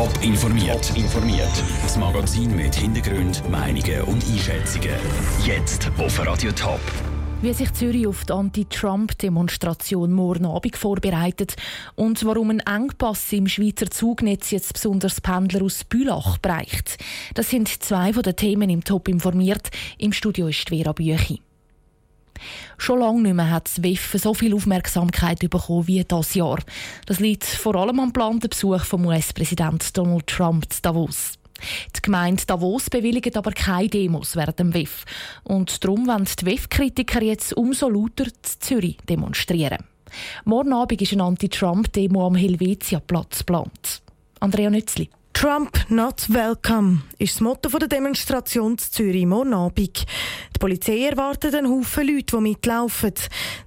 Top informiert. informiert. Das Magazin mit Hintergrund, Meinungen und Einschätzungen. Jetzt auf Radio Top. Wie sich Zürich auf die Anti-Trump-Demonstration morgen Abend vorbereitet und warum ein Engpass im Schweizer Zugnetz jetzt besonders Pendler aus Bülach bereicht. Das sind zwei von den Themen im Top informiert. Im Studio ist Vera Büchi. Schon lange nicht mehr hat WEF so viel Aufmerksamkeit bekommen wie das Jahr. Das liegt vor allem am geplanten Besuch vom US-Präsident Donald Trump zu Davos. Die Gemeinde Davos bewilligt aber keine Demos während dem WEF. Und darum wollen die WEF-Kritiker jetzt umso lauter zu Zürich demonstrieren. Morgen Abend ist eine Anti-Trump-Demo am Helvetiaplatz geplant. Andrea Nützli. Trump not welcome ist das Motto der Demonstration zu Zürich morgen Abend. Die Polizei erwartet einen Haufen Leute, die mitlaufen.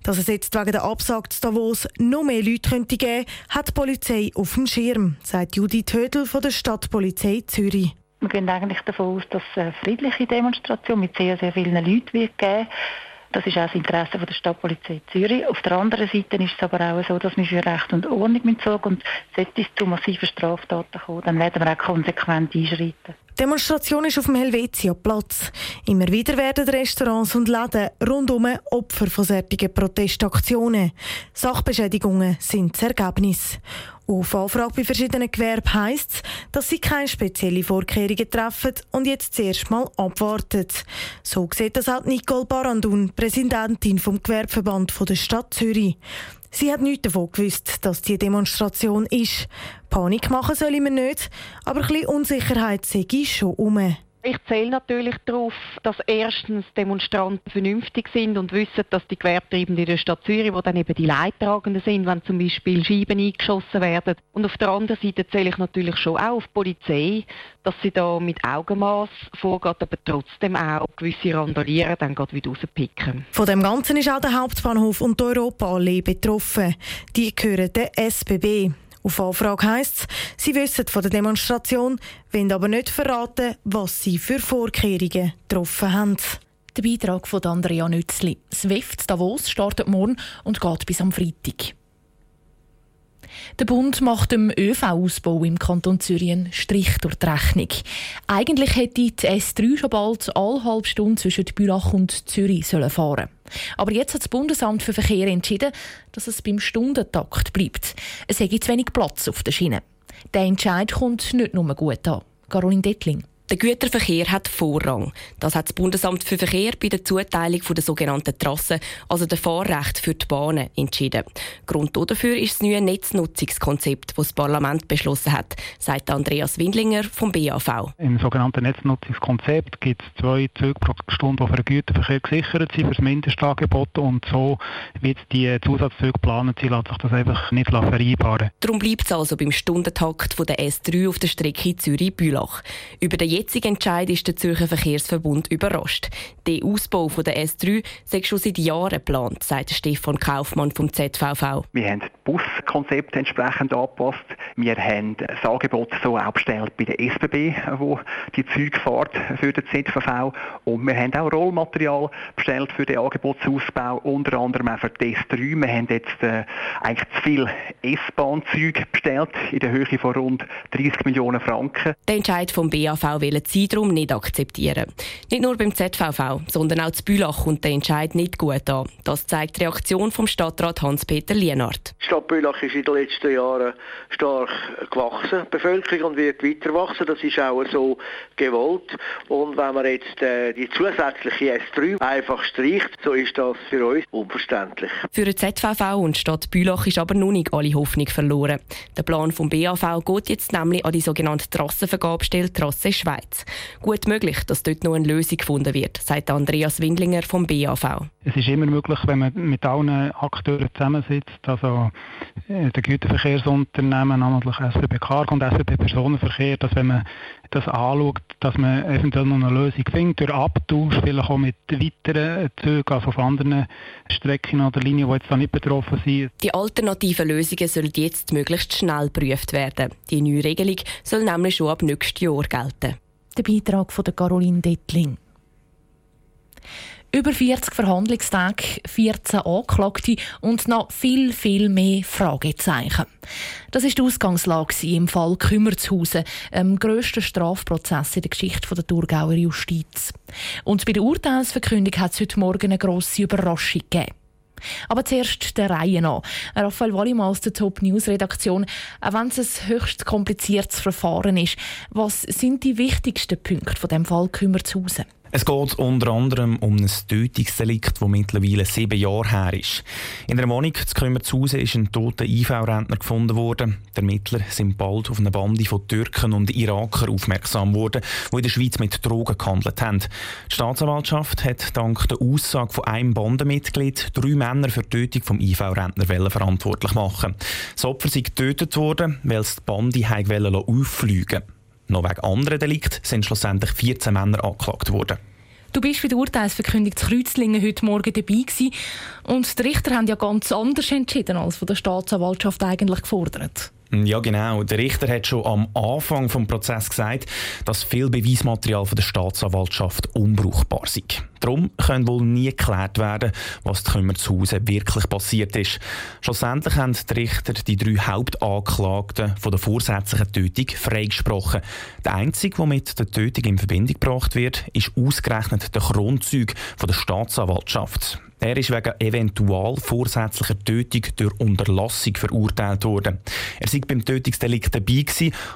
Dass es jetzt wegen der Absage zu Davos noch mehr Leute könnte geben hat die Polizei auf dem Schirm, sagt Judith Hödel von der Stadtpolizei Zürich. Wir gehen eigentlich davon aus, dass es eine friedliche Demonstration mit sehr, sehr vielen Leuten wird geben das ist auch das Interesse der Stadtpolizei Zürich. Auf der anderen Seite ist es aber auch so, dass wir für Recht und Ordnung sorgen und sollte es zu massiven Straftaten kommen, dann werden wir auch konsequent einschreiten. Die Demonstration ist auf dem Helvetia-Platz. Immer wieder werden Restaurants und Läden rundum Opfer von solchen Protestaktionen. Sachbeschädigungen sind das Ergebnis. Auf Anfrage bei verschiedenen Gewerben heisst es, dass sie keine speziellen Vorkehrungen treffen und jetzt zuerst mal abwarten. So sieht das auch Nicole Barandun, Präsidentin vom Gewerbeverband der Stadt Zürich. Sie hat nichts davon gewusst, dass die Demonstration ist. Panik machen soll man nicht, aber ein bisschen Unsicherheit sei schon um. Ich zähle natürlich darauf, dass erstens Demonstranten vernünftig sind und wissen, dass die Gewerbetreibenden in der Stadt Zürich, wo dann eben die Leidtragenden sind, wenn zum Beispiel Scheiben eingeschossen werden. Und auf der anderen Seite zähle ich natürlich schon auch auf die Polizei, dass sie da mit Augenmaß vorgeht, aber trotzdem auch gewisse Randalieren dann gerade wieder rauspicken. Von dem Ganzen ist auch der Hauptbahnhof und die Europaallee betroffen. Die gehören der SBB. Auf Anfrage heisst es, sie wissen von der Demonstration, wollen aber nicht verraten, was sie für Vorkehrungen getroffen haben. Der Beitrag von Andrea Nützli. WEF Davos startet morgen und geht bis am Freitag. Der Bund macht dem ÖV-Ausbau im Kanton Zürich einen Strich durch die Rechnung. Eigentlich hätte die S3 schon bald alle halbe Stunde zwischen Bülach und Zürich fahren sollen Aber jetzt hat das Bundesamt für Verkehr entschieden, dass es beim Stundentakt bleibt. Es hätte zu wenig Platz auf der Schiene. Der Entscheid kommt nicht nur gut an. Caroline Dettling. Der Güterverkehr hat Vorrang. Das hat das Bundesamt für Verkehr bei der Zuteilung der sogenannten Trassen, also der Fahrrecht für die Bahnen, entschieden. Grund dafür ist das neue Netznutzungskonzept, das das Parlament beschlossen hat, sagt Andreas Windlinger vom BAV. Im sogenannten Netznutzungskonzept gibt es zwei Züge pro Stunde, die für den Güterverkehr gesichert sind, für das Mindestangebot. Und so wie die Zusatzzüge geplant sind, lässt sich das einfach nicht vereinbaren. Darum bleibt es also beim Stundentakt der S3 auf der Strecke Zürich-Bülach. Über den jetzigen Entscheid ist der Zürcher Verkehrsverbund überrascht. Der Ausbau von der S3 sei schon seit Jahren geplant, sagt Stefan Kaufmann vom ZVV. Wir haben das Buskonzept entsprechend angepasst. Wir haben das Angebot so aufgestellt bei der SBB, wo die Züge fährt für den ZVV. Und wir haben auch Rollmaterial bestellt für den Angebotsausbau, unter anderem auch für die S3. Wir haben jetzt äh, eigentlich zu viele S-Bahn-Züge bestellt in der Höhe von rund 30 Millionen Franken. Der Entscheid vom BAV wollen sie darum nicht akzeptieren. Nicht nur beim ZVV, sondern auch zu Bülach kommt der Entscheid nicht gut an. Das zeigt die Reaktion vom Stadtrat Hans-Peter Lienhardt. Die Stadt Bülach ist in den letzten Jahren stark gewachsen, die Bevölkerung, und wird weiter wachsen. Das ist auch so gewollt. Und wenn man jetzt äh, die zusätzliche S3 einfach streicht, so ist das für uns unverständlich. Für den ZVV und die Stadt Bülach ist aber noch nicht alle Hoffnung verloren. Der Plan vom BAV geht jetzt nämlich an die sogenannte Trassenvergabestelle Trasse Schweiz. Schweiz. Gut möglich, dass dort noch eine Lösung gefunden wird, sagt Andreas Windlinger vom BAV. Es ist immer möglich, wenn man mit allen Akteuren zusammensitzt, also äh, der Güterverkehrsunternehmen, namentlich SBB Cargo und SBB Personenverkehr, dass wenn man das anschaut, dass man eventuell noch eine Lösung findet, durch Abtausch, vielleicht auch mit weiteren Zügen, also auf anderen Strecken oder Linien, die jetzt da nicht betroffen sind. Die alternativen Lösungen sollen jetzt möglichst schnell geprüft werden. Die neue Regelung soll nämlich schon ab nächstes Jahr gelten. Der Beitrag von Caroline Dettling. Über 40 Verhandlungstage, 14 Anklagte und noch viel, viel mehr Fragezeichen. Das ist die Ausgangslage im Fall Kümmerzhausen, dem grössten Strafprozess in der Geschichte der Thurgauer Justiz. Und bei der Urteilsverkündung hat es heute Morgen eine grosse Überraschung gegeben. Aber zuerst der Reihe nach. Raphael Wallimann aus der Top News Redaktion. Auch wenn es ein höchst kompliziertes Verfahren ist, was sind die wichtigsten Punkte von dem Fall Kümmerzhausen? Es geht unter anderem um ein Tötungsdelikt, das mittlerweile sieben Jahre her ist. In einer Wohnung zu Kümmerzhausen ist ein toter IV-Rentner gefunden worden. Die Ermittler sind bald auf eine Bande von Türken und Irakern aufmerksam geworden, die in der Schweiz mit Drogen gehandelt haben. Die Staatsanwaltschaft hat dank der Aussage von einem Bandenmitglied drei Männer für die Tötung vom IV-Rentner verantwortlich machen. Das Opfer sei getötet worden, weil es die Bande auffliegen noch wegen anderen Delikten sind schlussendlich 14 Männer angeklagt worden. Du bist bei der Urteilsverkündung zu Kreuzlingen heute Morgen dabei gewesen. Und die Richter haben ja ganz anders entschieden, als von der Staatsanwaltschaft eigentlich gefordert. Ja, genau. Der Richter hat schon am Anfang des Prozesses gesagt, dass viel Beweismaterial von der Staatsanwaltschaft unbrauchbar sei. Darum kann wohl nie geklärt werden, was Kümmer zu Hause wirklich passiert ist. Schlussendlich haben die Richter die drei Hauptanklagten von der vorsätzlichen Tötung freigesprochen. Der einzige, der mit der Tötung in Verbindung gebracht wird, ist ausgerechnet der von der Staatsanwaltschaft. Er ist wegen eventual vorsätzlicher Tötung durch Unterlassung verurteilt worden. Er sei beim Tötungsdelikt dabei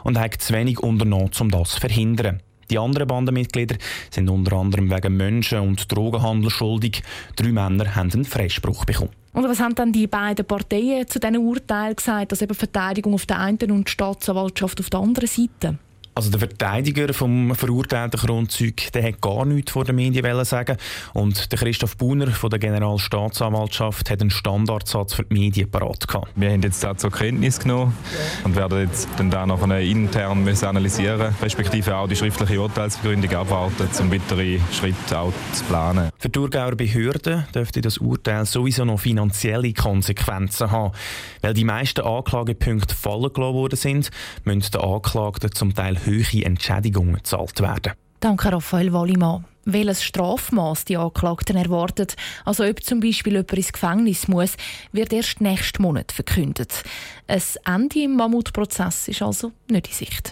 und hat zu wenig unternommen, um das zu verhindern. Die anderen Bandenmitglieder sind unter anderem wegen Menschen- und Drogenhandel schuldig. Drei Männer haben einen Freispruch bekommen. Und was haben dann die beiden Parteien zu diesen Urteilen gesagt, dass eben Verteidigung auf der einen und Staatsanwaltschaft auf der anderen Seite? Also der Verteidiger vom verurteilten Grundzeug, der hat gar nichts vor den Medien sagen und der Christoph Buhner von der Generalstaatsanwaltschaft hat einen Standardsatz für die Medien parat gehabt. Wir haben jetzt das zur Kenntnis genommen und werden jetzt dann da noch intern müssen analysieren, respektive auch die schriftliche Urteilsbegründung abwarten, um weitere Schritte auch zu planen. Für die Thurgauer Behörden dürfte das Urteil sowieso noch finanzielle Konsequenzen haben, weil die meisten Anklagepunkte fallen gelassen worden sind, müssen die Anklagten zum Teil hohe Entschädigungen gezahlt werden. Danke, Raphael Wallimann. Welches Strafmaß die Anklagten erwartet, also ob zum Beispiel jemand ins Gefängnis muss, wird erst nächsten Monat verkündet. Ein Ende im Mammutprozess ist also nicht in Sicht.